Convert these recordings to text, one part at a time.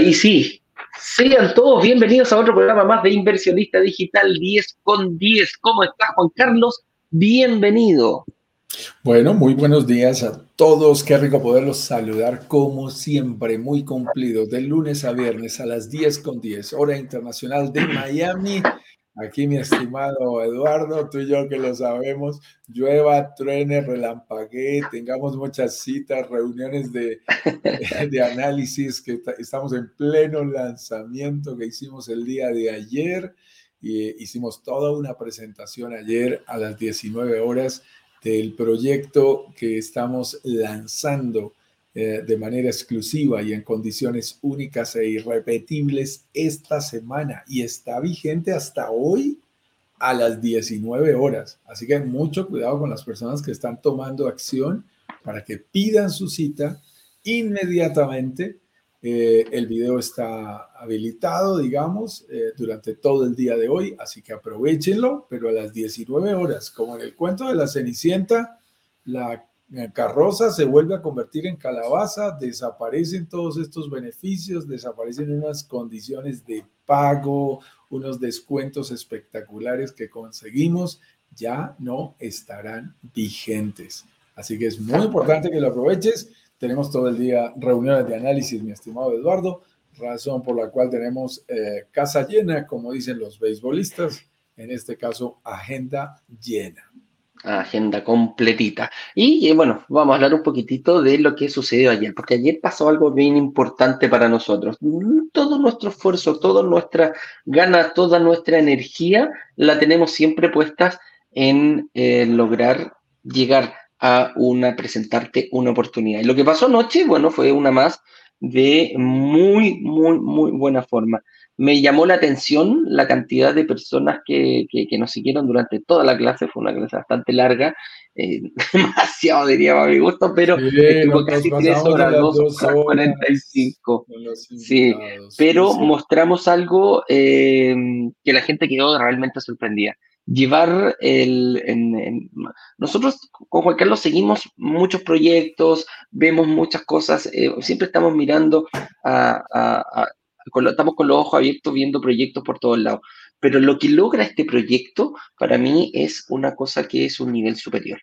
Ahí sí. Sean todos bienvenidos a otro programa más de Inversionista Digital 10 con 10. ¿Cómo estás, Juan Carlos? Bienvenido. Bueno, muy buenos días a todos. Qué rico poderlos saludar como siempre, muy cumplidos, de lunes a viernes a las 10 con 10, hora internacional de Miami. Aquí mi estimado Eduardo, tú y yo que lo sabemos, llueva, truene, relampaguee, tengamos muchas citas, reuniones de, de análisis, que estamos en pleno lanzamiento que hicimos el día de ayer y hicimos toda una presentación ayer a las 19 horas del proyecto que estamos lanzando eh, de manera exclusiva y en condiciones únicas e irrepetibles esta semana y está vigente hasta hoy a las 19 horas. Así que mucho cuidado con las personas que están tomando acción para que pidan su cita inmediatamente. Eh, el video está habilitado, digamos, eh, durante todo el día de hoy, así que aprovechenlo, pero a las 19 horas, como en el cuento de la Cenicienta, la carroza se vuelve a convertir en calabaza, desaparecen todos estos beneficios, desaparecen unas condiciones de pago, unos descuentos espectaculares que conseguimos, ya no estarán vigentes. Así que es muy importante que lo aproveches. Tenemos todo el día reuniones de análisis, mi estimado Eduardo, razón por la cual tenemos eh, casa llena, como dicen los beisbolistas, en este caso agenda llena agenda completita. Y bueno, vamos a hablar un poquitito de lo que sucedió ayer, porque ayer pasó algo bien importante para nosotros. Todo nuestro esfuerzo, toda nuestra gana, toda nuestra energía la tenemos siempre puestas en eh, lograr llegar a una, presentarte una oportunidad. Y lo que pasó anoche, bueno, fue una más de muy, muy, muy buena forma me llamó la atención la cantidad de personas que, nos siguieron durante toda la clase. Fue una clase bastante larga, eh, demasiado diría a mi gusto, pero estuvo casi tres horas, dos horas, cuarenta y cinco. Sí, pero mostramos algo eh, que la gente quedó realmente sorprendida. Llevar el. nosotros con Juan Carlos seguimos muchos proyectos, vemos muchas cosas, eh, siempre estamos mirando a estamos con los ojos abiertos viendo proyectos por todos lados. Pero lo que logra este proyecto para mí es una cosa que es un nivel superior.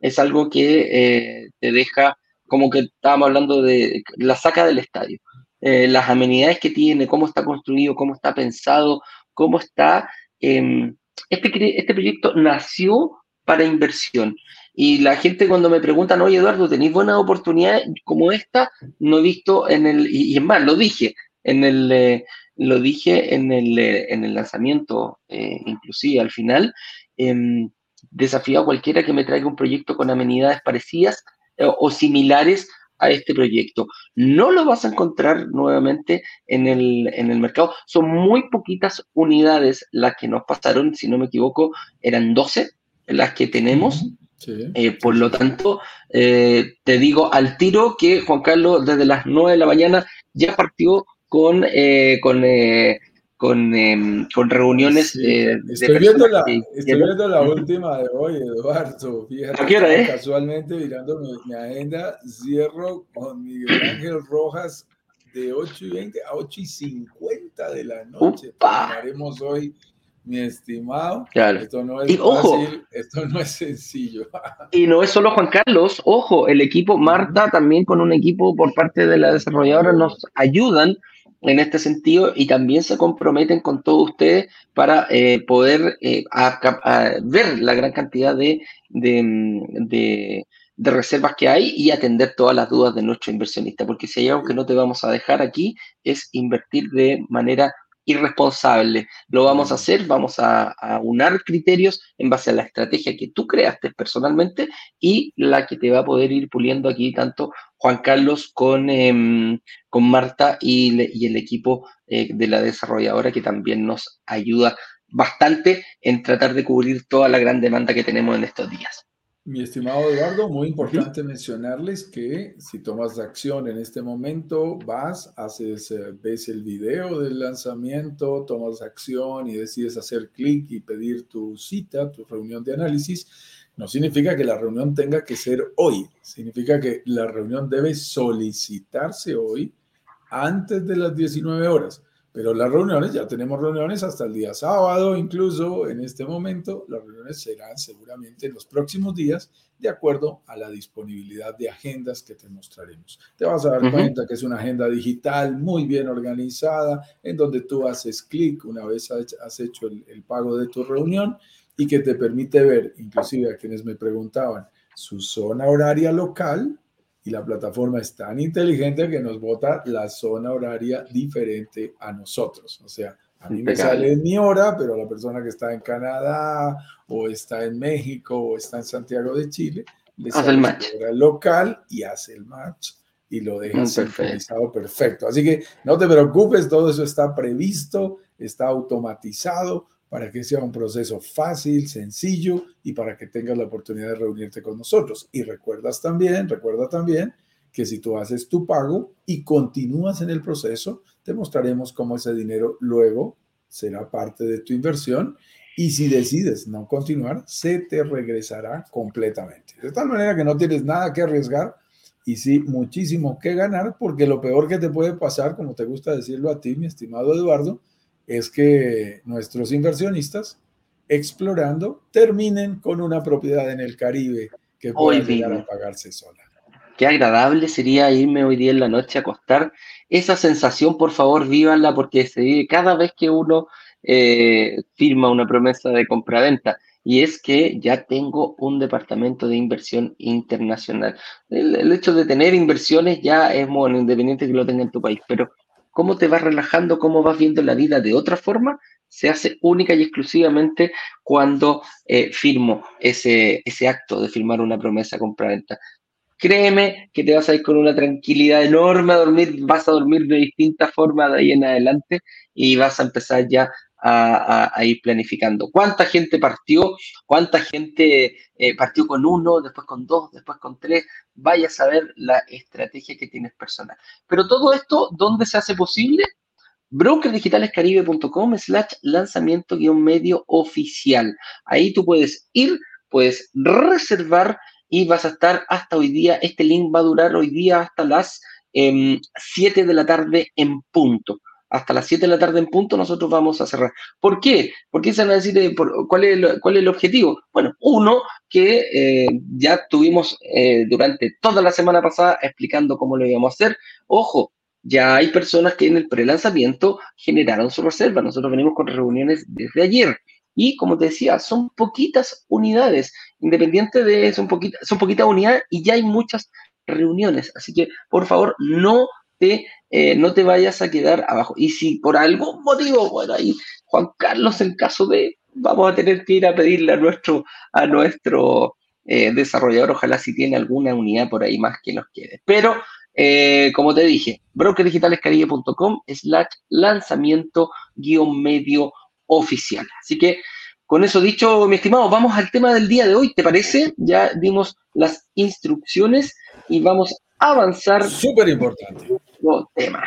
Es algo que eh, te deja, como que estábamos hablando de, la saca del estadio. Eh, las amenidades que tiene, cómo está construido, cómo está pensado, cómo está... Em, este, este proyecto nació para inversión. Y la gente cuando me preguntan, oye Eduardo, ¿tenéis buenas oportunidades como esta? No he visto en el, y, y es más, lo dije, en el, eh, lo dije en el, eh, en el lanzamiento, eh, inclusive al final, em, desafío a cualquiera que me traiga un proyecto con amenidades parecidas o similares a este proyecto. No lo vas a encontrar nuevamente en el, en el mercado. Son muy poquitas unidades las que nos pasaron, si no me equivoco, eran 12 las que tenemos. por lo tanto, te digo al tiro que Juan Carlos desde las 9 de la mañana ya partió con, eh, con, eh, con, em, con, reuniones. Eh, estoy, viendo la, estoy viendo la última de hoy, Eduardo. Fíjate, casualmente mirando mi, agenda, cierro con Miguel Ángel Rojas de 8 y 20 a 8 y 50 de la noche. Terminaremos hoy mi estimado. Esto no es fácil, esto no es sencillo. y no es solo Juan Carlos, ojo, el equipo Marta también con un equipo por parte de la desarrolladora nos ayudan en este sentido y también se comprometen con todos ustedes para eh, poder eh, ver la gran cantidad de, de, reservas que hay y atender todas las dudas de nuestro inversionista, porque si hay algo que no te vamos a dejar aquí es invertir de manera irresponsable. Lo vamos a hacer, vamos a, a, unar criterios en base a la estrategia que tú creaste personalmente y la que te va a poder ir puliendo aquí tanto Juan Carlos con, em, con Marta y, y, el equipo eh, de la desarrolladora que también nos ayuda bastante en tratar de cubrir toda la gran demanda que tenemos en estos días. Mi estimado Eduardo, muy importante mencionarles que si tomas acción en este momento, vas, haces, eh, ves el video del lanzamiento, tomas acción y decides hacer clic y pedir tu cita, tu reunión de análisis, no significa que la reunión tenga que ser hoy, significa que la reunión debe solicitarse hoy antes de las 19 horas. Pero las reuniones, ya tenemos reuniones hasta el día sábado, incluso en este momento, las reuniones serán seguramente en los próximos días, de acuerdo a la disponibilidad de agendas que te mostraremos. Te vas a dar cuenta que es una agenda digital muy bien organizada, en donde tú haces clic una vez has hecho el, el pago de tu reunión y que te permite ver, inclusive a quienes me preguntaban, su zona horaria local y la plataforma es tan inteligente que nos bota la zona horaria diferente a nosotros. O sea, a mí me sale mi hora, pero la persona que está en Canadá o está en México o está en Santiago de Chile, le sale el match. hora local y hace el match y lo deja sincronizado perfecto. Así que no te preocupes, todo eso está previsto, está automatizado para que sea un proceso fácil, sencillo y para que tengas la oportunidad de reunirte con nosotros. Y recuerdas también, recuerda también que si tú haces tu pago y continúas en el proceso, te mostraremos cómo ese dinero luego será parte de tu inversión y si decides no continuar, se te regresará completamente. De tal manera que no tienes nada que arriesgar y sí muchísimo que ganar, porque lo peor que te puede pasar, como te gusta decirlo a ti, mi estimado Eduardo, es que nuestros inversionistas explorando terminen con una propiedad en el Caribe que pueda llegar a pagarse sola. Qué agradable sería irme hoy día en la noche a acostar. Esa sensación, por favor, vívanla porque se vive cada vez que uno eh, firma una promesa de compra-venta. Y es que ya tengo un departamento de inversión internacional. El, el, hecho de tener inversiones ya es bueno, independiente que lo tenga en tu país, pero cómo te vas relajando, cómo vas viendo la vida de otra forma, se hace única y exclusivamente cuando eh, firmo ese, ese acto de firmar una promesa compra-venta. Créeme que te vas a ir con una tranquilidad enorme a dormir, vas a dormir de distintas formas de ahí en adelante y vas a empezar ya a, ir planificando. ¿Cuánta gente partió? ¿Cuánta gente eh, partió con uno, después con dos, después con tres? Vaya a saber la estrategia que tienes personal. Pero todo esto, ¿dónde se hace posible? brokerdigitalescaribe.com slash lanzamiento guion medio oficial. Ahí tú puedes ir, puedes reservar y vas a estar hasta hoy día. Este link va a durar hoy día hasta las 7 em, de la tarde en punto hasta las 7 de la tarde en punto, nosotros vamos a cerrar. ¿Por qué? Porque se van a decir, eh, ¿cuál, es el, ¿cuál es el objetivo? Bueno, uno, que eh, ya tuvimos eh, durante toda la semana pasada explicando cómo lo íbamos a hacer. Ojo, ya hay personas que en el prelanzamiento generaron su reserva. Nosotros venimos con reuniones desde ayer. Y como te decía, son poquitas unidades, independiente de, son, son poquitas unidades y ya hay muchas reuniones. Así que, por favor, no eh, no te vayas a quedar abajo. Y si por algún motivo, bueno, ahí Juan Carlos, en caso de, vamos a tener que ir a pedirle a nuestro, a nuestro eh, desarrollador, ojalá si tiene alguna unidad por ahí más que nos quede. Pero, eh, como te dije, brokerdigitalescaribe.com slash lanzamiento guion medio oficial. Así que, con eso dicho, mi estimado, vamos al tema del día de hoy, ¿te parece? Ya dimos las instrucciones y vamos a avanzar. Súper importante tema.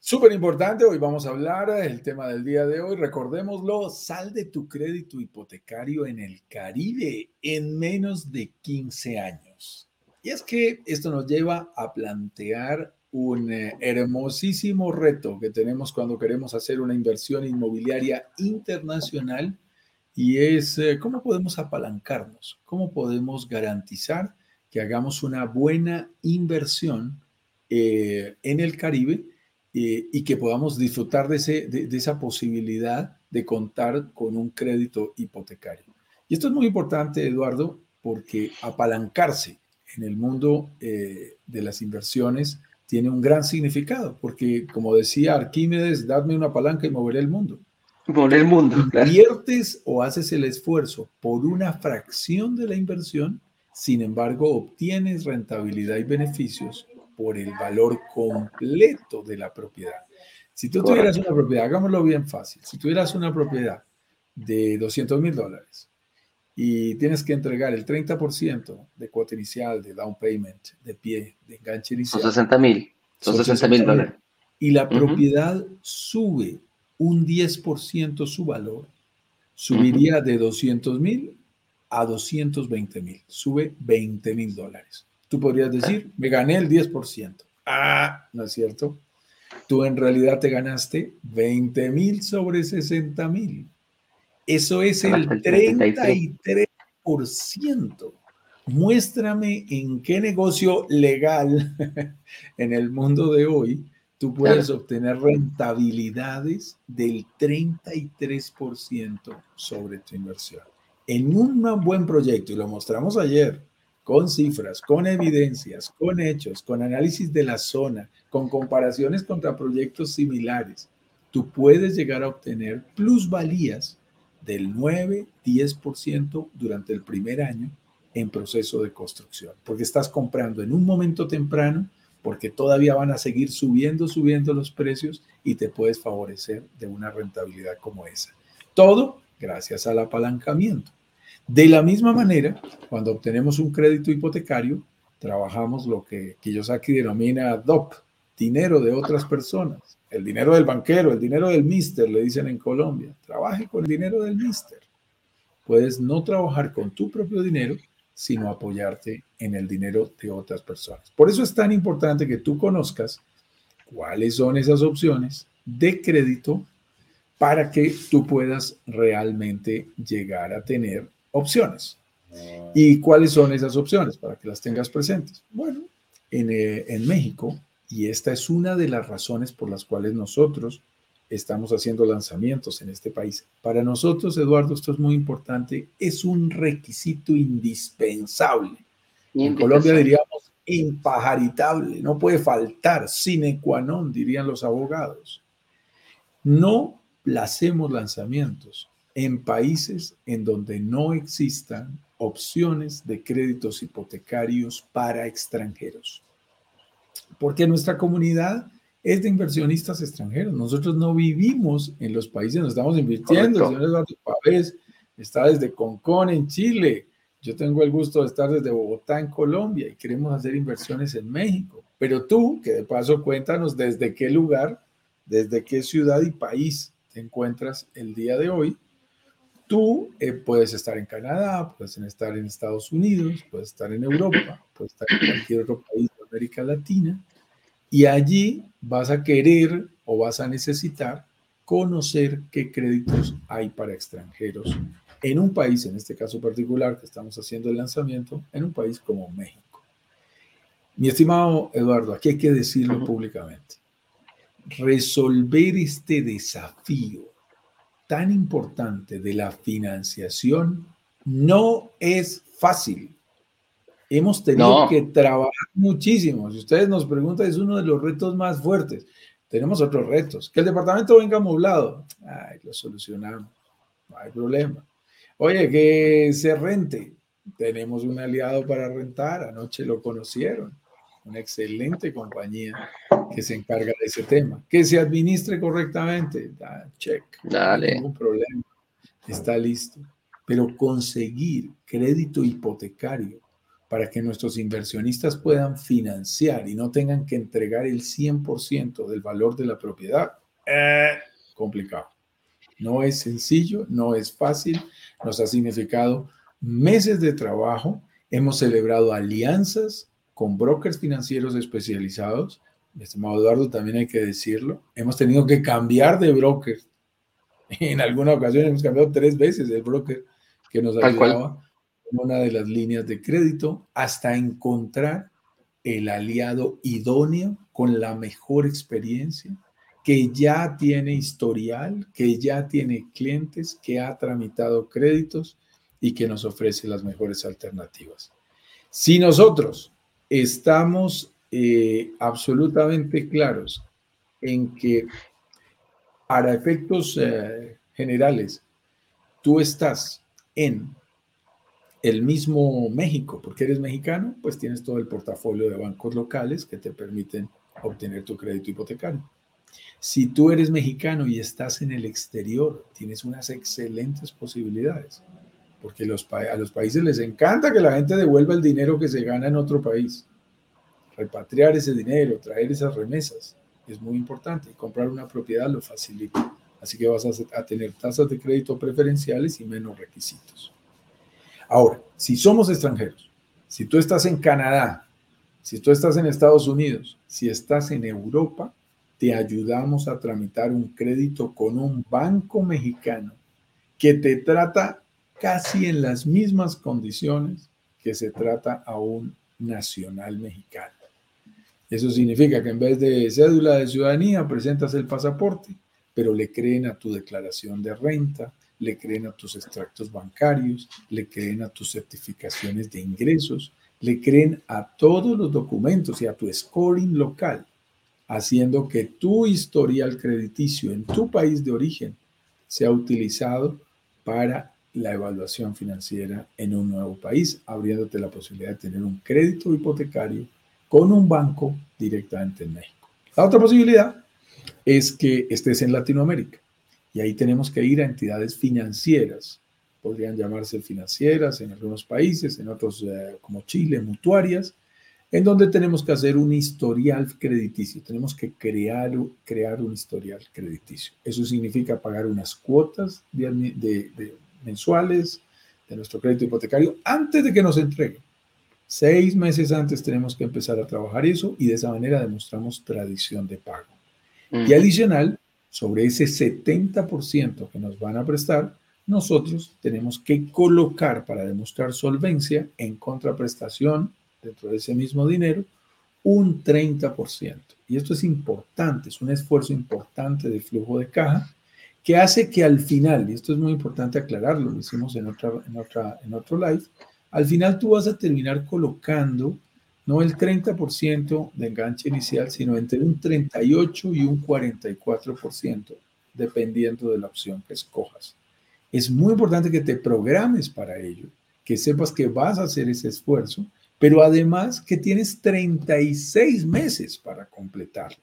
Súper importante, hoy vamos a hablar del tema del día de hoy. Recordémoslo, sal de tu crédito hipotecario en el Caribe en menos de 15 años. Y es que esto nos lleva a plantear un eh, hermosísimo reto que tenemos cuando queremos hacer una inversión inmobiliaria internacional y es eh, cómo podemos apalancarnos, cómo podemos garantizar que hagamos una buena inversión eh, en el Caribe eh, y que podamos disfrutar de, ese, de, esa posibilidad de contar con un crédito hipotecario. Y esto es muy importante, Eduardo, porque apalancarse en el mundo eh, de las inversiones tiene un gran significado, porque como decía Arquímedes, dadme una palanca y moveré el mundo. Moveré el mundo. Inviertes o haces el esfuerzo por una fracción de la inversión, sin embargo, obtienes rentabilidad y beneficios por el valor completo de la propiedad. Si tú tuvieras una propiedad, hagámoslo bien fácil, si tuvieras una propiedad de 200 mil dólares y tienes que entregar el 30% de cuota inicial, de down payment, de pie, de enganche inicial. Son 60 mil. Son 60 mil dólares. Y la propiedad sube un 10% su valor, subiría de 200 mil a 220 mil, sube 20 mil dólares. Tú podrías decir, me gané el 10%. Ah, ¿no es cierto? Tú en realidad te ganaste 20 mil sobre 60 mil. Eso es el 33%. Muéstrame en qué negocio legal en el mundo de hoy tú puedes obtener rentabilidades del 33% sobre tu inversión. En un buen proyecto, y lo mostramos ayer, con cifras, con evidencias, con hechos, con análisis de la zona, con comparaciones contra proyectos similares, tú puedes llegar a obtener plusvalías del 9-10% durante el primer año en proceso de construcción, porque estás comprando en un momento temprano, porque todavía van a seguir subiendo, subiendo los precios y te puedes favorecer de una rentabilidad como esa. Todo gracias al apalancamiento. De la misma manera, cuando obtenemos un crédito hipotecario, trabajamos lo que Kiyosaki denomina DOP, dinero de otras personas, el dinero del banquero, el dinero del mister, le dicen en Colombia. Trabaje con el dinero del mister. Puedes no trabajar con tu propio dinero, sino apoyarte en el dinero de otras personas. Por eso es tan importante que tú conozcas cuáles son esas opciones de crédito para que tú puedas realmente llegar a tener opciones. ¿Y cuáles son esas opciones para que las tengas presentes? Bueno, en, eh, en México, y esta es una de las razones por las cuales nosotros estamos haciendo lanzamientos en este país. Para nosotros, Eduardo, esto es muy importante, es un requisito indispensable. En Colombia diríamos impajaritable, no puede faltar, sine qua non, dirían los abogados. No placemos lanzamientos en países en donde no existan opciones de créditos hipotecarios para extranjeros. Porque nuestra comunidad es de inversionistas extranjeros. Nosotros no vivimos en los países donde estamos invirtiendo. El señor Eduardo Pavés está desde Concón, en Chile. Yo tengo el gusto de estar desde Bogotá, en Colombia, y queremos hacer inversiones en México. Pero tú, que de paso cuéntanos desde qué lugar, desde qué ciudad y país te encuentras el día de hoy. Tú eh, puedes estar en Canadá, puedes estar en Estados Unidos, puedes estar en Europa, puedes estar en cualquier otro país de América Latina y allí vas a querer o vas a necesitar conocer qué créditos hay para extranjeros en un país, en este caso particular que estamos haciendo el lanzamiento, en un país como México. Mi estimado Eduardo, aquí hay que decirlo públicamente. Resolver este desafío tan importante de la financiación no es fácil. Hemos tenido que trabajar muchísimo. Si ustedes nos preguntan, es uno de los retos más fuertes. Tenemos otros retos. Que el departamento venga amoblado. Ay, lo solucionamos. No hay problema. Oye, que se rente. Tenemos un aliado para rentar. Anoche lo conocieron. Una excelente compañía que se encarga de ese tema. Que se administre correctamente. Da, check. Dale. No hay ningún problema. Está listo. Pero conseguir crédito hipotecario para que nuestros inversionistas puedan financiar y no tengan que entregar el 100% del valor de la propiedad, eh, complicado. No es sencillo, no es fácil, nos ha significado meses de trabajo, hemos celebrado alianzas con brokers financieros especializados, mi estimado Eduardo, también hay que decirlo, hemos tenido que cambiar de broker. En alguna ocasión hemos cambiado tres veces el broker que nos ayudaba una de las líneas de crédito hasta encontrar el aliado idóneo con la mejor experiencia, que ya tiene historial, que ya tiene clientes, que ha tramitado créditos y que nos ofrece las mejores alternativas. Si nosotros estamos eh, absolutamente claros en que para efectos eh, generales, tú estás en el mismo México, porque eres mexicano, pues tienes todo el portafolio de bancos locales que te permiten obtener tu crédito hipotecario. Si tú eres mexicano y estás en el exterior, tienes unas excelentes posibilidades, porque a los países les encanta que la gente devuelva el dinero que se gana en otro país. Repatriar ese dinero, traer esas remesas, es muy importante comprar una propiedad lo facilita. Así que vas a, a tener tasas de crédito preferenciales y menos requisitos. Ahora, si somos extranjeros, si tú estás en Canadá, si tú estás en Estados Unidos, si estás en Europa, te ayudamos a tramitar un crédito con un banco mexicano que te trata casi en las mismas condiciones que se trata a un nacional mexicano. Eso significa que en vez de cédula de ciudadanía presentas el pasaporte, pero le creen a tu declaración de renta, le creen a tus extractos bancarios, le creen a tus certificaciones de ingresos, le creen a todos los documentos y a tu scoring local, haciendo que tu historial crediticio en tu país de origen sea utilizado para la evaluación financiera en un nuevo país, abriéndote la posibilidad de tener un crédito hipotecario con un banco directamente en México. La otra posibilidad es que estés en Latinoamérica y ahí tenemos que ir a entidades financieras. Podrían llamarse financieras en algunos países, en otros eh, como Chile, mutuarias, en donde tenemos que hacer un historial crediticio. Tenemos que crear, crear un historial crediticio. Eso significa pagar unas cuotas de, mensuales de nuestro crédito hipotecario antes de que nos entreguen. Seis meses antes tenemos que empezar a trabajar eso y de esa manera demostramos tradición de pago. Y adicional, sobre ese 70% que nos van a prestar, nosotros tenemos que colocar para demostrar solvencia en contraprestación dentro de ese mismo dinero un 30%. Y esto es importante, es un esfuerzo importante de flujo de caja que hace que al final, y esto es muy importante aclararlo, lo hicimos en, otra, en, otra, en otro live, al final tú vas a terminar colocando no el 30% de enganche inicial, sino entre un 38 y un 44%, dependiendo de la opción que escojas. Es muy importante que te programes para ello, que sepas que vas a hacer ese esfuerzo, pero además que tienes 36 meses para completarlo.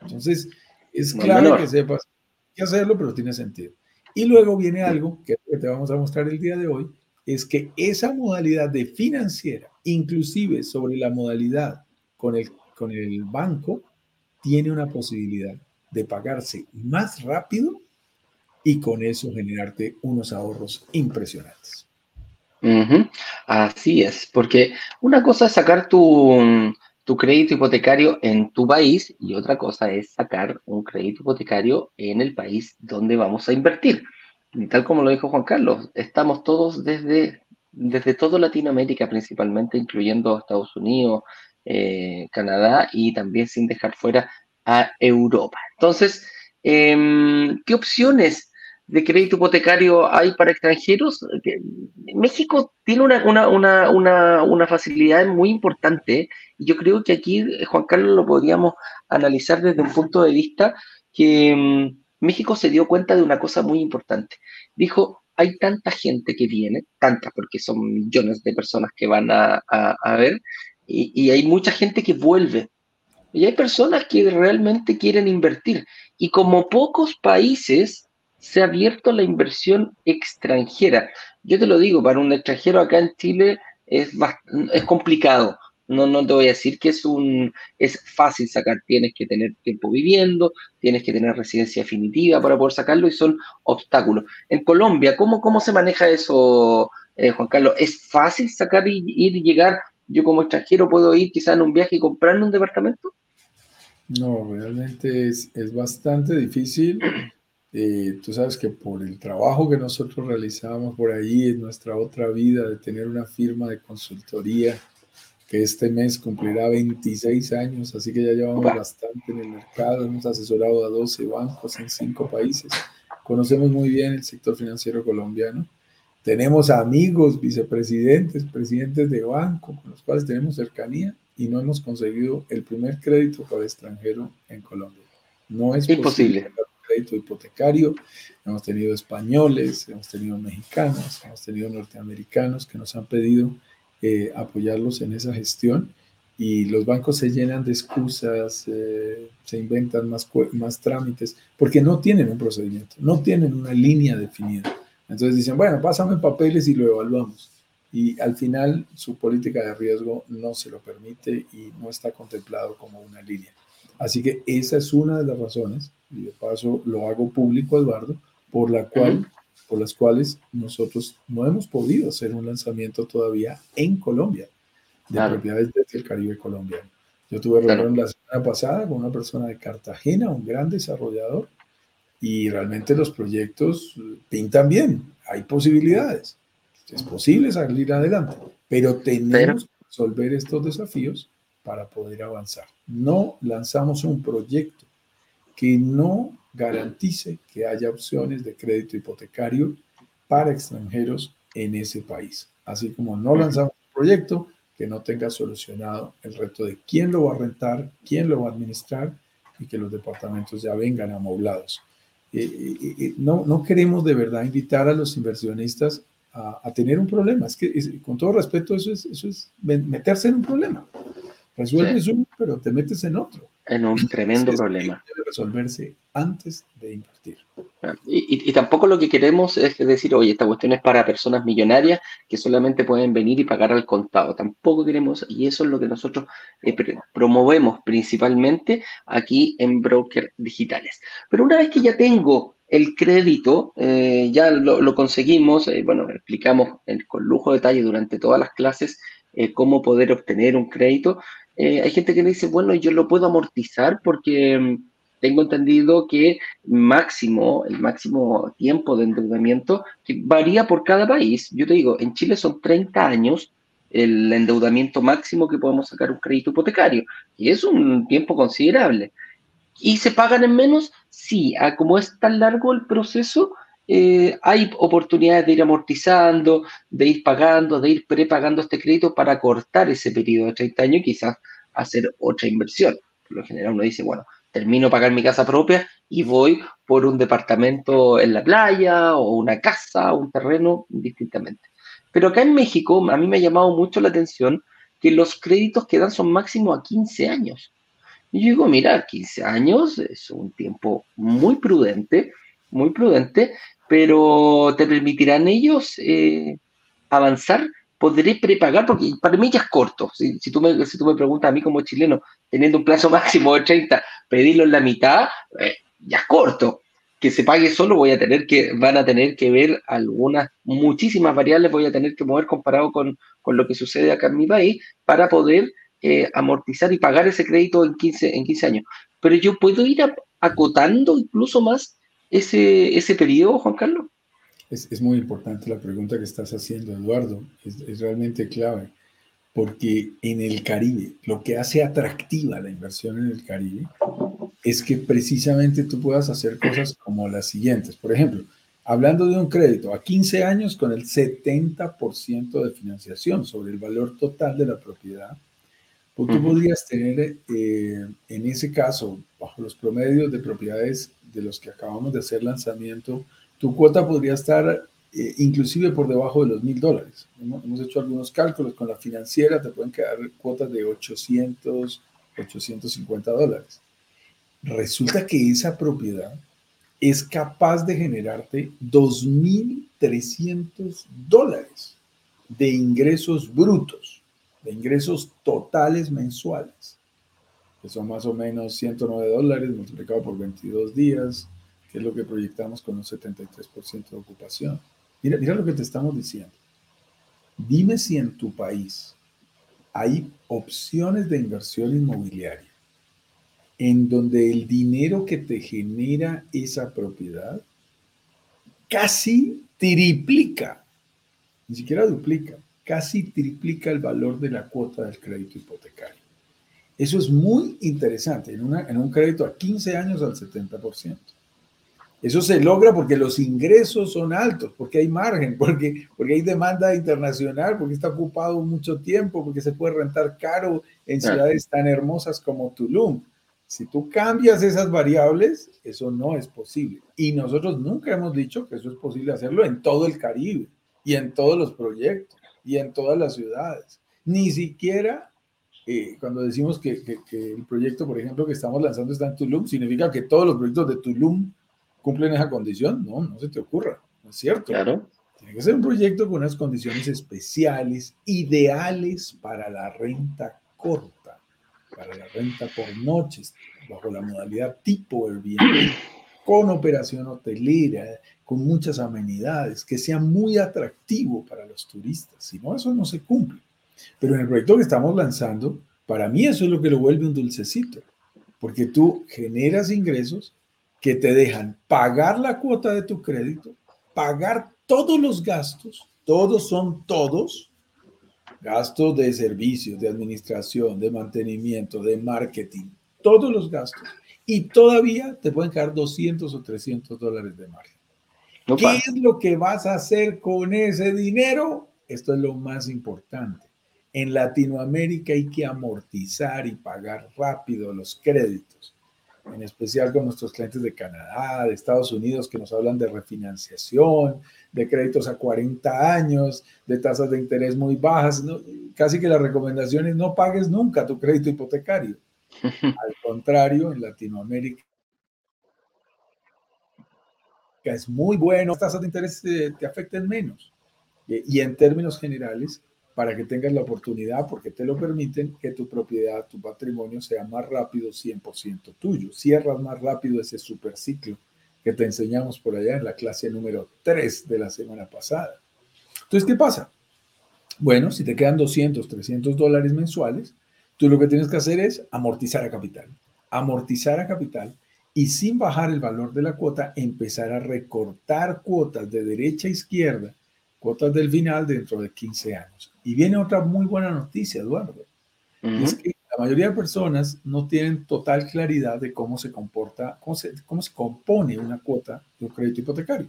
Entonces, es claro que sepas que hacerlo, pero tiene sentido. Y luego viene algo que te vamos a mostrar el día de hoy, es que esa modalidad de financiera, inclusive sobre la modalidad con el, con el banco, tiene una posibilidad de pagarse más rápido y con eso generarte unos ahorros impresionantes. Así es, porque una cosa es sacar tu, tu crédito hipotecario en tu país y otra cosa es sacar un crédito hipotecario en el país donde vamos a invertir tal como lo dijo Juan Carlos, estamos todos desde, desde Latinoamérica principalmente, incluyendo Estados Unidos, eh, Canadá y también sin dejar fuera a Europa. Entonces, em, ¿qué opciones de crédito hipotecario hay para extranjeros? México tiene una, una, facilidad muy importante y yo creo que aquí, Juan Carlos, lo podríamos analizar desde un punto de vista que em, México se dio cuenta de una cosa muy importante. Dijo, hay tanta gente que viene, tantas porque son millones de personas que van a, ver, y, hay mucha gente que vuelve. Y hay personas que realmente quieren invertir. Y como pocos países, se ha abierto la inversión extranjera. Yo te lo digo, para un extranjero acá en Chile es, es complicado. No, no te voy a decir que es un es fácil sacar, tienes que tener tiempo viviendo, tienes que tener residencia definitiva para poder sacarlo y son obstáculos. En Colombia, ¿cómo, cómo se maneja eso, eh, Juan Carlos? ¿Es fácil sacar y ir y llegar? Yo como extranjero puedo ir quizá en un viaje y comprarme un departamento? No, realmente es, bastante difícil. Eh, tú sabes que por el trabajo que nosotros realizamos por ahí en nuestra otra vida de tener una firma de consultoría, que este mes cumplirá 26 años, así que ya llevamos bastante en el mercado, hemos asesorado a 12 bancos en 5 países, conocemos muy bien el sector financiero colombiano, tenemos amigos, vicepresidentes, presidentes de banco con los cuales tenemos cercanía y no hemos conseguido el primer crédito para extranjero en Colombia. No es imposible. Posible crédito hipotecario. Hemos tenido españoles, hemos tenido mexicanos, hemos tenido norteamericanos que nos han pedido eh, apoyarlos en esa gestión y los bancos se llenan de excusas, eh, se inventan más, más trámites, porque no tienen un procedimiento, no tienen una línea definida. Entonces dicen, bueno, pásame papeles y lo evaluamos. Y al final su política de riesgo no se lo permite y no está contemplado como una línea. Así que esa es una de las razones, y de paso lo hago público, Eduardo, por la cual por las cuales nosotros no hemos podido hacer un lanzamiento todavía en Colombia de propiedades del Caribe colombiano. Yo tuve reunión la semana pasada con una persona de Cartagena, un gran desarrollador, y realmente los proyectos pintan bien, hay posibilidades, es posible salir adelante, pero tenemos que resolver estos desafíos para poder avanzar. No lanzamos un proyecto que no garantice que haya opciones de crédito hipotecario para extranjeros en ese país. Así como no lanzamos un proyecto que no tenga solucionado el reto de quién lo va a rentar, quién lo va a administrar y que los departamentos ya vengan amoblados. Eh, eh, eh, no, no queremos de verdad invitar a los inversionistas a, tener un problema. Es que, con todo respeto, eso es, eso es meterse en un problema. Resuelves uno, pero te metes en otro. En un tremendo problema. Debe resolverse antes de invertir. Y, tampoco lo que queremos es decir, oye, esta cuestión es para personas millonarias que solamente pueden venir y pagar al contado. Tampoco queremos, y eso es lo que nosotros eh, promovemos principalmente aquí en Broker Digitales. Pero una vez que ya tengo el crédito, eh, ya lo, conseguimos, eh, bueno, explicamos con lujo de detalle durante todas las clases cómo poder obtener un crédito. Hay gente que me dice, bueno, yo lo puedo amortizar porque mm, tengo entendido que máximo, el máximo tiempo de endeudamiento que varía por cada país. Yo te digo, en Chile son 30 años el endeudamiento máximo que podemos sacar un crédito hipotecario, y es un tiempo considerable. ¿Y se pagan en menos? Sí, como es tan largo el proceso, eh, hay oportunidades de ir amortizando, de ir pagando, de ir prepagando este crédito para cortar ese periodo de 30 años y quizás hacer otra inversión. Por lo general uno dice, bueno, termino pagar mi casa propia y voy por un departamento en la playa o una casa o un terreno distintamente. Pero acá en México a mí me ha llamado mucho la atención que los créditos que dan son máximo a 15 años. Y yo digo, mira, 15 años es un tiempo muy prudente, muy prudente, pero te permitirán ellos eh, avanzar podré prepagar, porque para mí ya es corto. Si, tú me, si tú me preguntas a mí como chileno, teniendo un plazo máximo de 30, pedirlo en la mitad, eh, ya es corto. Que se pague solo, voy a tener que, van a tener que ver algunas, muchísimas variables, voy a tener que mover comparado con, con lo que sucede acá en mi país para poder eh, amortizar y pagar ese crédito en 15, en 15 años. Pero yo puedo ir acotando incluso más ese, ese periodo, Juan Carlos. Es, muy importante la pregunta que estás haciendo, Eduardo. Es, realmente clave, porque en el Caribe, lo que hace atractiva la inversión en el Caribe es que precisamente tú puedas hacer cosas como las siguientes. Por ejemplo, hablando de un crédito a 15 años con el 70% de financiación sobre el valor total de la propiedad, pues tú podrías tener eh, en ese caso, bajo los promedios de propiedades de los que acabamos de hacer lanzamiento, tu cuota podría estar eh, inclusive por debajo de los mil dólares. Hemos, hecho algunos cálculos con la financiera, te pueden quedar cuotas de 800, 850 dólares. Resulta que esa propiedad es capaz de generarte 2.300 dólares de ingresos brutos, de ingresos totales mensuales, que son más o menos 109 dólares multiplicado por 22 días, que es lo que proyectamos con un 73% de ocupación. Mira, mira lo que te estamos diciendo. Dime si en tu país hay opciones de inversión inmobiliaria en donde el dinero que te genera esa propiedad casi triplica, ni siquiera duplica, casi triplica el valor de la cuota del crédito hipotecario. Eso es muy interesante en, una, en un crédito a 15 años al 70%. Eso se logra porque los ingresos son altos, porque hay margen, porque, porque hay demanda internacional, porque está ocupado mucho tiempo, porque se puede rentar caro en ciudades tan hermosas como Tulum. Si tú cambias esas variables, eso no es posible. Y nosotros nunca hemos dicho que eso es posible hacerlo en todo el Caribe y en todos los proyectos y en todas las ciudades. Ni siquiera eh, cuando decimos que, que el proyecto, por ejemplo, que estamos lanzando está en Tulum, significa que todos los proyectos de Tulum cumplen esa condición, no, no se te ocurra, no es cierto. Claro. Tiene que ser un proyecto con unas condiciones especiales, ideales para la renta corta, para la renta por noches, bajo la modalidad tipo Airbnb. con operación hotelera, con muchas amenidades, que sea muy atractivo para los turistas. Si no, eso no se cumple. Pero en el proyecto que estamos lanzando, para mí eso es lo que lo vuelve un dulcecito, porque tú generas ingresos que te dejan pagar la cuota de tu crédito, pagar todos los gastos, todos son todos, gastos de servicios, de administración, de mantenimiento, de marketing, todos los gastos, y todavía te pueden quedar 200 o 300 dólares de margen. ¿Qué es lo que vas a hacer con ese dinero? Esto es lo más importante. En Latinoamérica hay que amortizar y pagar rápido los créditos, en especial con nuestros clientes de Canadá, de Estados Unidos, que nos hablan de refinanciación, de créditos a 40 años, de tasas de interés muy bajas. Casi que la recomendación es no pagues nunca tu crédito hipotecario. Al contrario, en Latinoamérica es muy bueno, tasas de interés te, afecten menos. Y, en términos generales, para que tengas la oportunidad, porque te lo permiten, que tu propiedad, tu patrimonio sea más rápido, 100% tuyo. Cierras más rápido ese superciclo que te enseñamos por allá en la clase número 3 de la semana pasada. Entonces, ¿qué pasa? Bueno, si te quedan 200, 300 dólares mensuales, tú lo que tienes que hacer es amortizar a capital. Amortizar a capital y sin bajar el valor de la cuota, empezar a recortar cuotas de derecha a izquierda, cuotas del final dentro de 15 años. Y viene otra muy buena noticia, Eduardo. es que la mayoría de personas no tienen total claridad de cómo se comporta, cómo se, cómo se compone una cuota de un crédito hipotecario.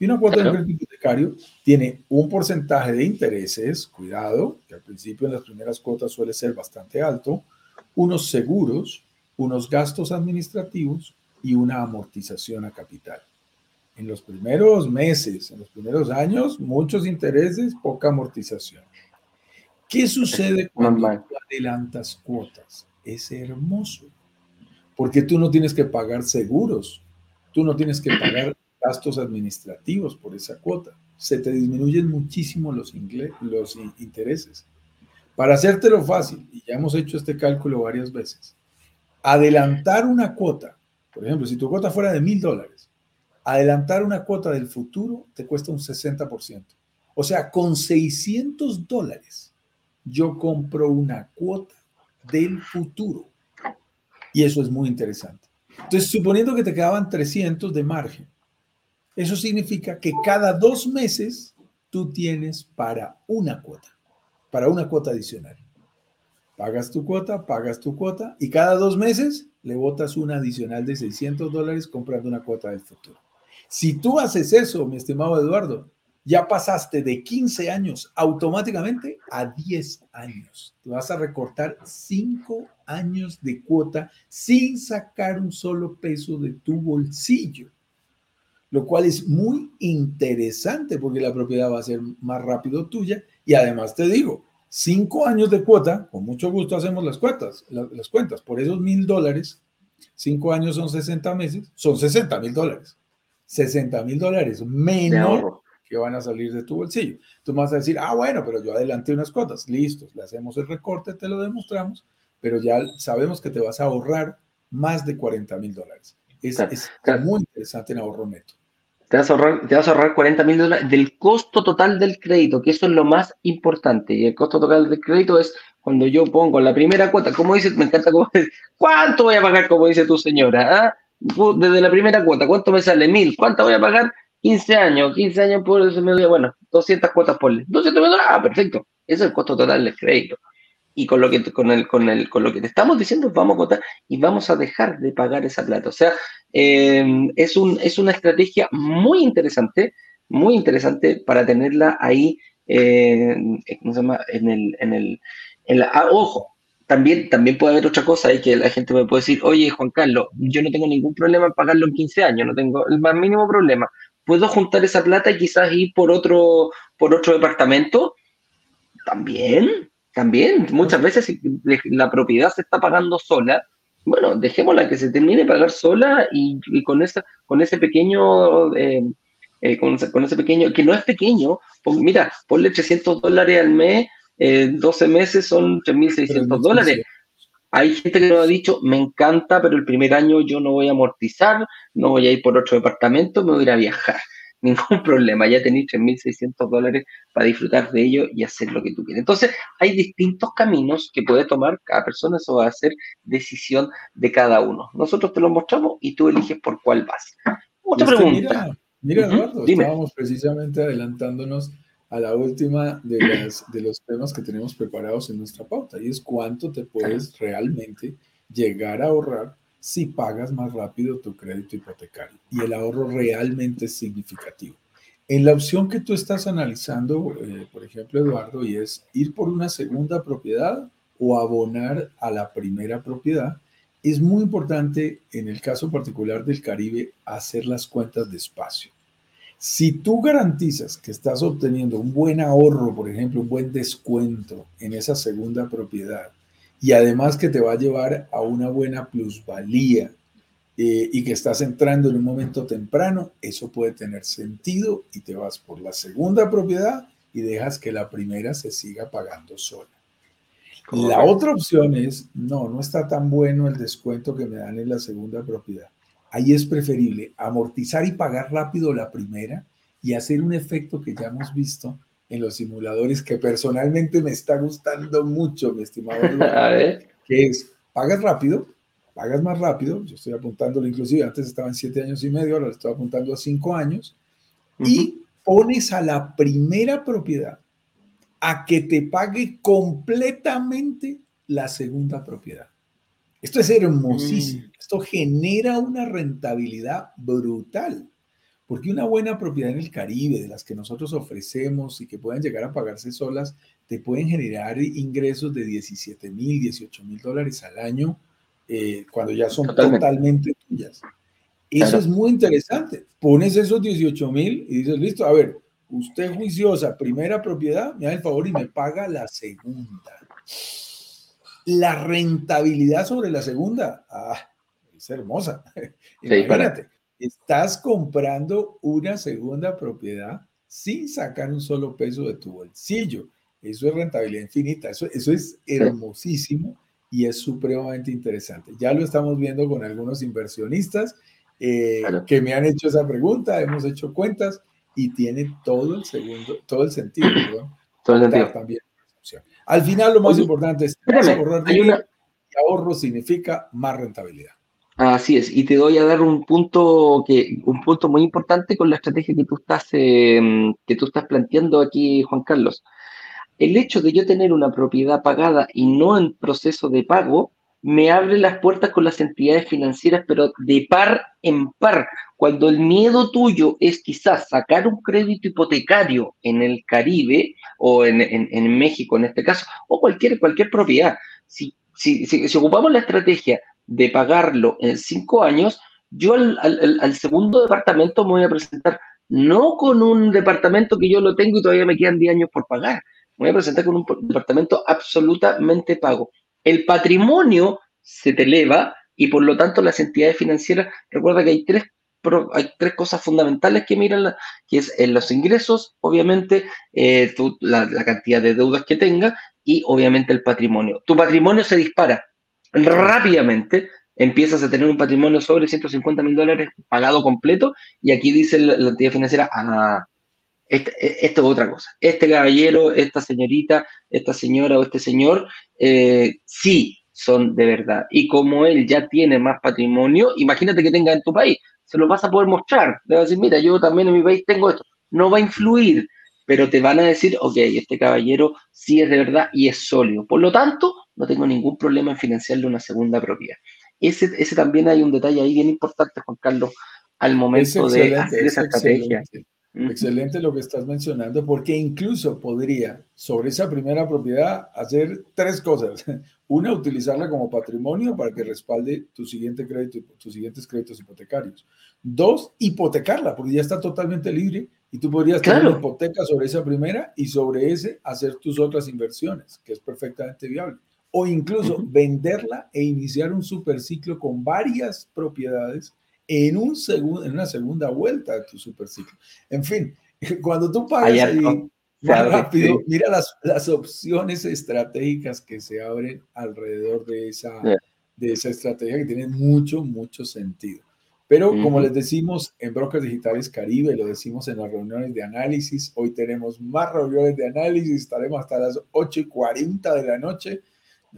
Y una cuota de un crédito hipotecario tiene un porcentaje de intereses, cuidado, que al principio en las primeras cuotas suele ser bastante alto, unos seguros, unos gastos administrativos y una amortización a capital. En los primeros meses, en los primeros años, muchos intereses, poca amortización. ¿Qué sucede cuando adelantas cuotas? Es hermoso, porque tú no tienes que pagar seguros, tú no tienes que pagar gastos administrativos por esa cuota. Se te disminuyen muchísimo los, los intereses. Para hacértelo fácil, y ya hemos hecho este cálculo varias veces, adelantar una cuota, por ejemplo, si tu cuota fuera de mil dólares, adelantar una cuota del futuro te cuesta un 60%. O sea, con 600 dólares yo compro una cuota del futuro. Y eso es muy interesante. Entonces, suponiendo que te quedaban 300 de margen, eso significa que cada dos meses tú tienes para una cuota, para una cuota adicional. Pagas tu cuota, pagas tu cuota y cada dos meses le botas una adicional de 600 dólares comprando una cuota del futuro. Si tú haces eso, mi estimado Eduardo, ya pasaste de 15 años automáticamente a 10 años. Te vas a recortar 5 años de cuota sin sacar un solo peso de tu bolsillo. Lo cual es muy interesante porque la propiedad va a ser más rápido tuya. Y además te digo, cinco años de cuota, con mucho gusto hacemos las cuentas, las, cuentas. Por esos mil dólares, cinco años son 60 meses, son 60 mil dólares. 60 mil dólares menos que van a salir de tu bolsillo. Tú vas a decir, ah, bueno, pero yo adelanté unas cuotas. Listo, le hacemos el recorte, te lo demostramos, pero ya sabemos que te vas a ahorrar más de 40 mil dólares. Es, es muy interesante en ahorro neto te vas a ahorrar, te vas a ahorrar 40 mil dólares del costo total del crédito, que eso es lo más importante. Y el costo total del crédito es cuando yo pongo la primera cuota, como dice, me encanta cómo ¿cuánto voy a pagar, como dice tu señora? ¿Ah? Desde la primera cuota, ¿cuánto me sale? Mil, ¿cuánto voy a pagar? 15 años, 15 años por eso me bueno, 200 cuotas por 200 mil dólares, ah, perfecto. Ese es el costo total del crédito y con lo que con el, con el, con lo que te estamos diciendo vamos a votar y vamos a dejar de pagar esa plata. O sea, eh, es, un, es una estrategia muy interesante, muy interesante para tenerla ahí, eh, ¿cómo se llama? En el, en el, en la, ah, ojo, también, también puede haber otra cosa ahí que la gente me puede decir, oye, Juan Carlos, yo no tengo ningún problema en pagarlo en 15 años, no tengo el más mínimo problema. ¿Puedo juntar esa plata y quizás ir por otro, por otro departamento? También, también, muchas veces la propiedad se está pagando sola, bueno, dejémosla que se termine de pagar sola y, con, esa, con ese pequeño, eh, eh, con, ese pequeño, que no es pequeño, mira, ponle 300 dólares al mes, 12 eh, meses son 3.600 dólares. Hay gente que nos ha dicho, me encanta, pero el primer año yo no voy a amortizar, no voy a ir por otro departamento, me voy a ir a viajar. Ningún problema, ya tenéis 3.600 dólares para disfrutar de ello y hacer lo que tú quieres. Entonces, hay distintos caminos que puede tomar cada persona, eso va a ser decisión de cada uno. Nosotros te lo mostramos y tú eliges por cuál vas. Otra pregunta. Mira, Eduardo, estábamos precisamente adelantándonos a la última de, las, de los temas que tenemos preparados en nuestra pauta y es cuánto te puedes realmente llegar a ahorrar si pagas más rápido tu crédito hipotecario. Y el ahorro realmente es significativo. En la opción que tú estás analizando, eh, por ejemplo, Eduardo, y es ir por una segunda propiedad o abonar a la primera propiedad, es muy importante en el caso particular del Caribe hacer las cuentas despacio. Si tú garantizas que estás obteniendo un buen ahorro, por ejemplo, un buen descuento en esa segunda propiedad, y además que te va a llevar a una buena plusvalía eh, y que estás entrando en un momento temprano, eso puede tener sentido y te vas por la segunda propiedad y dejas que la primera se siga pagando sola. La otra opción es, no, no está tan bueno el descuento que me dan en la segunda propiedad. Ahí es preferible amortizar y pagar rápido la primera y hacer un efecto que ya hemos visto en los simuladores que personalmente me está gustando mucho, mi estimado. Que es, pagas rápido, pagas más rápido, yo estoy apuntándolo inclusive, antes estaba en siete años y medio, ahora lo estoy apuntando a cinco años, y pones a la primera propiedad a que te pague completamente la segunda propiedad. Esto es hermosísimo. Mm. Esto genera una rentabilidad brutal. Porque una buena propiedad en el Caribe, de las que nosotros ofrecemos y que pueden llegar a pagarse solas, te pueden generar ingresos de 17 mil, 18 mil dólares al año eh, cuando ya son totalmente, tuyas. Eso es muy interesante. Pones esos 18 mil y dices, listo, a ver, usted juiciosa, primera propiedad, me da el favor y me paga la segunda. La rentabilidad sobre la segunda, ah, es hermosa. Imagínate, estás comprando una segunda propiedad sin sacar un solo peso de tu bolsillo. Eso es rentabilidad infinita, eso, eso es hermosísimo y es supremamente interesante. Ya lo estamos viendo con algunos inversionistas eh, que me han hecho esa pregunta, hemos hecho cuentas y tiene todo el segundo, todo el sentido, Todo el sentido. También. Al final lo más importante es ahorrar dinero y ahorro significa más rentabilidad. Así es, y te doy a dar un punto que un punto muy importante con la estrategia que tú estás em, que tú estás planteando aquí, Juan Carlos. El hecho de yo tener una propiedad pagada y no en proceso de pago me abre las puertas con las entidades financieras, pero de par en par. Cuando el miedo tuyo es quizás sacar un crédito hipotecario en el Caribe o en, México en este caso, o cualquier, cualquier propiedad, si, si, ocupamos la estrategia de pagarlo en cinco años, yo al, al, segundo departamento me voy a presentar no con un departamento que yo lo tengo y todavía me quedan 10 años por pagar, me voy a presentar con un departamento absolutamente pago el patrimonio se te eleva y por lo tanto las entidades financieras, recuerda que hay tres, hay tres cosas fundamentales que miran, que es en los ingresos, obviamente, eh, la, cantidad de deudas que tenga y obviamente el patrimonio. Tu patrimonio se dispara rápidamente, empiezas a tener un patrimonio sobre 150 mil dólares pagado completo y aquí dice la, entidad financiera, ah, esto es otra cosa. Este caballero, esta señorita, esta señora o este señor, eh, sí son de verdad. Y como él ya tiene más patrimonio, imagínate que tenga en tu país, se lo vas a poder mostrar. Le vas a decir, mira, yo también en mi país tengo esto. No va a influir, pero te van a decir, ok, este caballero sí es de verdad y es sólido. Por lo tanto, no tengo ningún problema en financiarle una segunda propiedad. Ese, ese también hay un detalle ahí bien importante, Juan Carlos, al momento de hacer esa estrategia. Excelente lo que estás mencionando, porque incluso podría sobre esa primera propiedad hacer tres cosas. Una, utilizarla como patrimonio para que respalde tu siguiente crédito, tus siguientes créditos hipotecarios. Dos, hipotecarla, porque ya está totalmente libre y tú podrías tener una hipoteca sobre esa primera y sobre ese hacer tus otras inversiones, que es perfectamente viable. O incluso venderla e iniciar un superciclo con varias propiedades en, un en una segunda vuelta de tu superciclo. En fin, cuando tú pagas más rápido. Mira las, las, opciones estratégicas que se abren alrededor de esa, de esa estrategia que tiene mucho, mucho sentido. Pero como les decimos en Brokers Digitales Caribe, lo decimos en las reuniones de análisis, hoy tenemos más reuniones de análisis, estaremos hasta las 8 y 40 de la noche.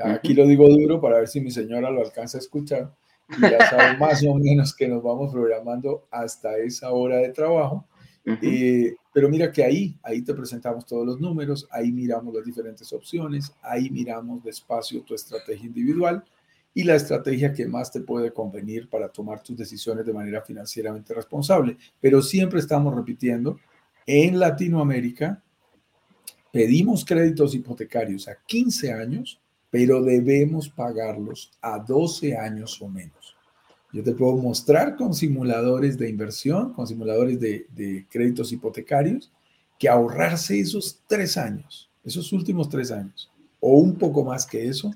Aquí lo digo duro para ver si mi señora lo alcanza a escuchar. Ya saben más o menos que nos vamos programando hasta esa hora de trabajo. Eh, pero mira que ahí, ahí te presentamos todos los números, ahí miramos las diferentes opciones, ahí miramos despacio tu estrategia individual y la estrategia que más te puede convenir para tomar tus decisiones de manera financieramente responsable. Pero siempre estamos repitiendo, en Latinoamérica pedimos créditos hipotecarios a 15 años, pero debemos pagarlos a 12 años o menos. Yo te puedo mostrar con simuladores de inversión, con simuladores de, de créditos hipotecarios, que ahorrarse esos tres años, esos últimos tres años, o un poco más que eso,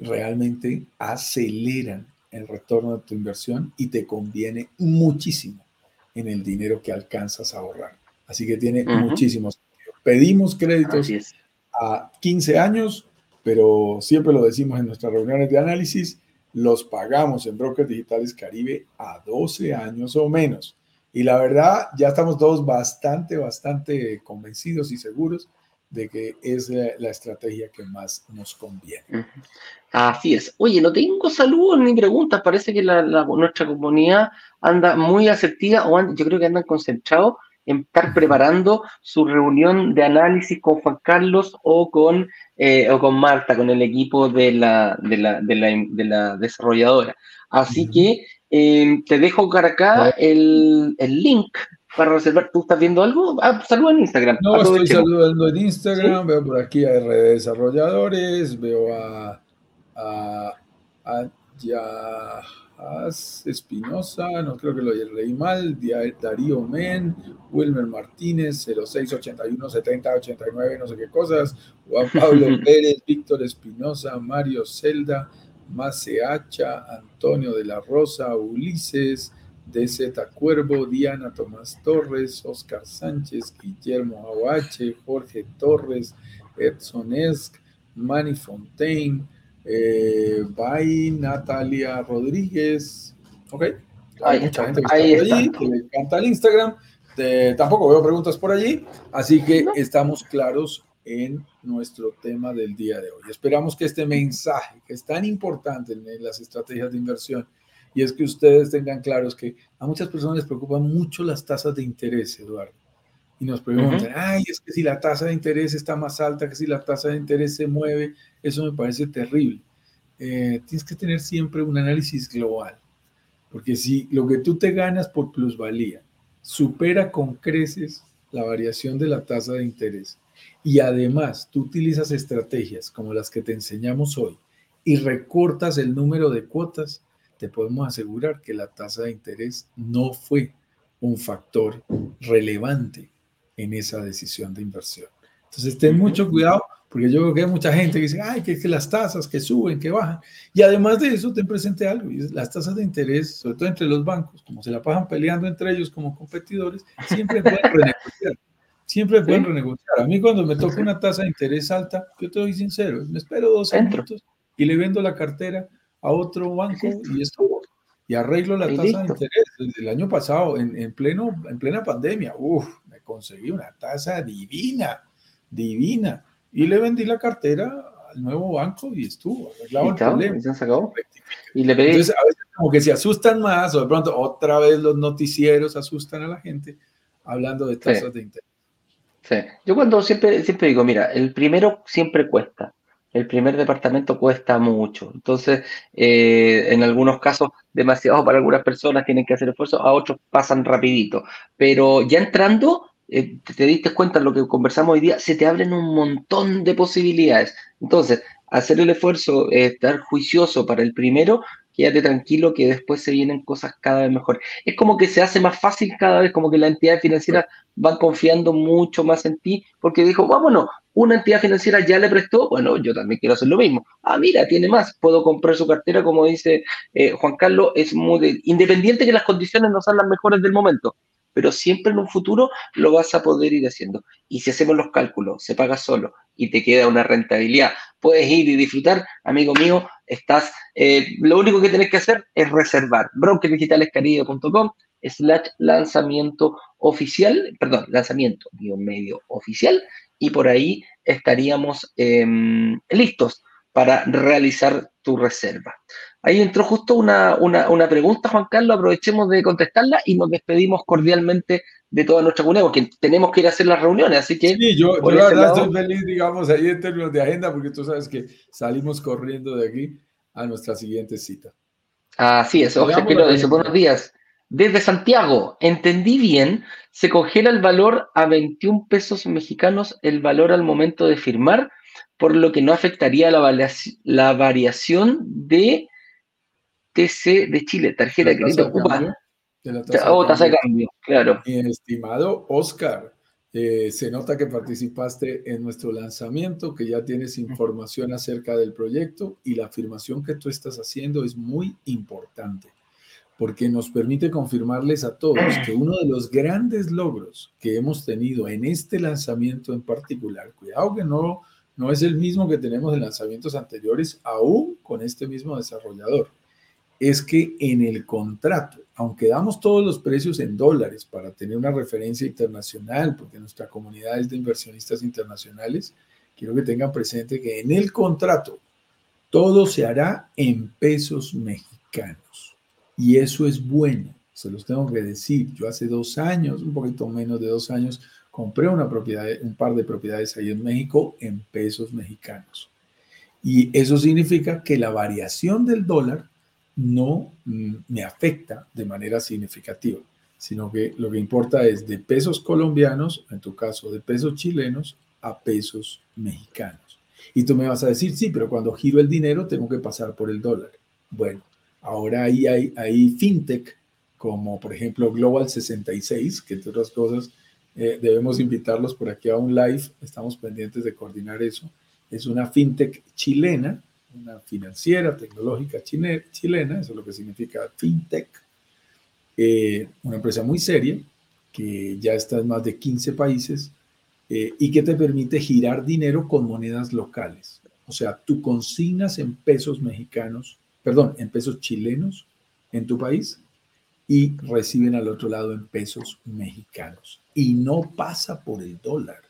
realmente aceleran el retorno de tu inversión y te conviene muchísimo en el dinero que alcanzas a ahorrar. Así que tiene muchísimo sentido. Pedimos créditos a 15 años, pero siempre lo decimos en nuestras reuniones de análisis, los pagamos en Brokers Digitales Caribe a 12 años o menos. Y la verdad, ya estamos todos bastante, bastante convencidos y seguros de que es la, estrategia que más nos conviene. Así es. Oye, no tengo saludos ni preguntas. Parece que la, nuestra comunidad anda muy asertiva o yo creo que andan concentrados en estar preparando su reunión de análisis con Juan Carlos o con, eh, o con Marta, con el equipo de la, de la, de la, desarrolladora. Así que eh, te dejo acá el, el link para reservar. ¿Tú estás viendo algo? Ah, saluda en Instagram. No, estoy saludando en Instagram, veo por aquí a RD Desarrolladores, veo a, a, a Espinosa, no creo que lo leí mal, Darío Men, Wilmer Martínez, 0681 70 89, no sé qué cosas, Juan Pablo Pérez, Víctor Espinosa, Mario Celda, Maceacha, Antonio de la Rosa, Ulises, DZ Cuervo, Diana Tomás Torres, Oscar Sánchez, Guillermo Aguache, Jorge Torres, Edson Esk, Manny Fontaine, eh, Natalia Rodríguez. Ok, hay mucha gente que está por allí, que le encanta el Instagram. tampoco veo preguntas por allí, así que estamos claros en nuestro tema del día de hoy. Esperamos que este mensaje, que es tan importante en las estrategias de inversión, y es que ustedes tengan claros que a muchas personas les preocupan mucho las tasas de interés, Eduardo. Y nos preguntan, ay, es que si la tasa de interés está más alta, que si la tasa de interés se mueve, eso me parece terrible. Eh, tienes que tener siempre un análisis global, porque si lo que tú te ganas por plusvalía supera con creces la variación de la tasa de interés y además tú utilizas estrategias como las que te enseñamos hoy y recortas el número de cuotas, te podemos asegurar que la tasa de interés no fue un factor relevante en esa decisión de inversión. Entonces, ten mucho cuidado porque yo creo que hay mucha gente que dice, ay, que, que las tasas que suben, que bajan. Y además de eso, ten presente algo, y las tasas de interés, sobre todo entre los bancos, como se la pasan peleando entre ellos como competidores, siempre pueden renegociar. Siempre pueden renegociar. A mí cuando me toca una tasa de interés alta, yo te doy sincero, me espero dos minutos y le vendo la cartera a otro banco y y arreglo la tasa de interés. Desde el año pasado, en, pleno, en plena pandemia, uff, conseguí una tasa divina, divina. Y le vendí la cartera al nuevo banco y estuvo arreglado el problema. Y, se y le pedí... Entonces, a veces como que se asustan más, o de pronto otra vez los noticieros asustan a la gente hablando de tasas de interés. Sí, yo cuando siempre, siempre digo, mira, el primero siempre cuesta el primer departamento cuesta mucho. Entonces, eh, en algunos casos, demasiado para algunas personas tienen que hacer esfuerzo, a otros pasan rapidito. Pero ya entrando, eh, te diste cuenta de lo que conversamos hoy día, se te abren un montón de posibilidades. Entonces, hacer el esfuerzo, estar juicioso para el primero, quédate tranquilo que después se vienen cosas cada vez mejor. Es como que se hace más fácil cada vez, como que la entidad financiera va confiando mucho más en ti, porque dijo, vámonos, una entidad financiera ya le prestó, bueno, yo también quiero hacer lo mismo. Ah, mira, tiene más, puedo comprar su cartera, como dice eh, Juan Carlos, es muy independiente que las condiciones no sean las mejores del momento, pero siempre en un futuro lo vas a poder ir haciendo. Y si hacemos los cálculos, se paga solo y te queda una rentabilidad, puedes ir y disfrutar, amigo mío, estás, eh, lo único que tienes que hacer es reservar brokerdigitalescaribe.com slash lanzamiento oficial, perdón, lanzamiento medio oficial, y por ahí estaríamos em, listos para realizar tu reserva. Ahí entró justo una, pregunta, Juan Carlos, aprovechemos de contestarla y nos despedimos cordialmente de toda nuestra comunidad, porque tenemos que ir a hacer las reuniones, así que... Sí, yo, la verdad estoy feliz, digamos, ahí en términos de agenda, porque tú sabes que salimos corriendo de aquí a nuestra siguiente cita. Así es, Jorge Piro dice, buenos días. Desde Santiago, entendí bien, se congela el valor a 21 pesos mexicanos, el valor al momento de firmar, por lo que no afectaría la, variación de TC de Chile, tarjeta de crédito. Oh, tasa de cambio, claro. Mi estimado Oscar, eh, se nota que participaste en nuestro lanzamiento, que ya tienes información acerca del proyecto y la afirmación que tú estás haciendo es muy importante porque nos permite confirmarles a todos que uno de los grandes logros que hemos tenido en este lanzamiento en particular, cuidado que no, no es el mismo que tenemos en lanzamientos anteriores, aún con este mismo desarrollador, es que en el contrato, aunque damos todos los precios en dólares para tener una referencia internacional, porque nuestra comunidad es de inversionistas internacionales, quiero que tengan presente que en el contrato todo se hará en pesos mexicanos. Y eso es bueno, se los tengo que decir. Yo hace dos años, un poquito menos de dos años, compré una propiedad, un par de propiedades ahí en México en pesos mexicanos. Y eso significa que la variación del dólar no mm, me afecta de manera significativa, sino que lo que importa es de pesos colombianos, en tu caso de pesos chilenos, a pesos mexicanos. Y tú me vas a decir, sí, pero cuando giro el dinero tengo que pasar por el dólar. Bueno, ahora ahí hay, fintech como por ejemplo Global 66, que entre otras cosas eh, debemos invitarlos por aquí a un live, estamos pendientes de coordinar eso. Es una fintech chilena una financiera tecnológica chilena, eso es lo que significa fintech, eh, una empresa muy seria que ya está en más de 15 países eh, y que te permite girar dinero con monedas locales. O sea, tú consignas en pesos mexicanos, perdón, en pesos chilenos en tu país y reciben al otro lado en pesos mexicanos. Y no pasa por el dólar,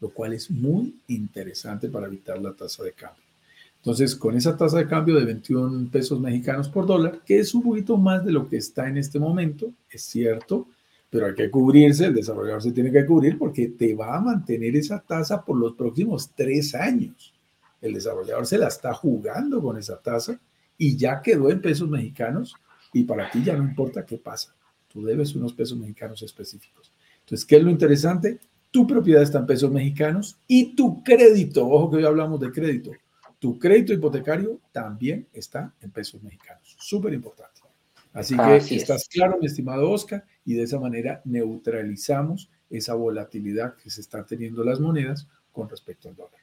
lo cual es muy interesante para evitar la tasa de cambio. Entonces, con esa tasa de cambio de 21 pesos mexicanos por dólar, que es un poquito más de lo que está en este momento, es cierto, pero hay que cubrirse, el desarrollador se tiene que cubrir porque te va a mantener esa tasa por los próximos tres años. El desarrollador se la está jugando con esa tasa y ya quedó en pesos mexicanos y para ti ya no importa qué pasa. Tú debes unos pesos mexicanos específicos. Entonces, ¿qué es lo interesante? Tu propiedad está en pesos mexicanos y tu crédito, ojo que hoy hablamos de crédito, tu crédito hipotecario también está en pesos mexicanos. Súper importante. Así que estás claro, mi estimado Oscar, y de esa manera neutralizamos esa volatilidad que se están teniendo las monedas con respecto al dólar.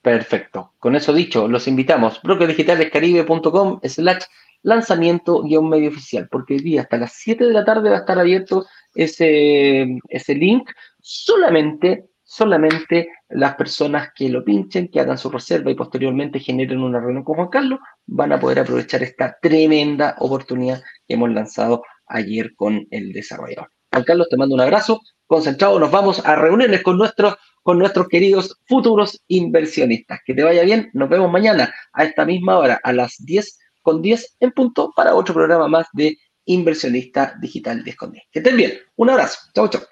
Perfecto. Con eso dicho, los invitamos. brokerdigitalescaribe.com slash lanzamiento guion medio oficial, porque hoy día hasta las 7 de la tarde va a estar abierto ese, ese link solamente solamente las personas que lo pinchen, que hagan su reserva y posteriormente generen una reunión con Juan Carlos, van a poder aprovechar esta tremenda oportunidad que hemos lanzado ayer con el desarrollador. Juan Carlos, te mando un abrazo. Concentrado, nos vamos a reunirnos con nuestros, con nuestros queridos futuros inversionistas. Que te vaya bien. Nos vemos mañana a esta misma hora, a las 10 con 10 en punto, para otro programa más de Inversionista Digital de Que estén bien. Un abrazo. Chau, chau.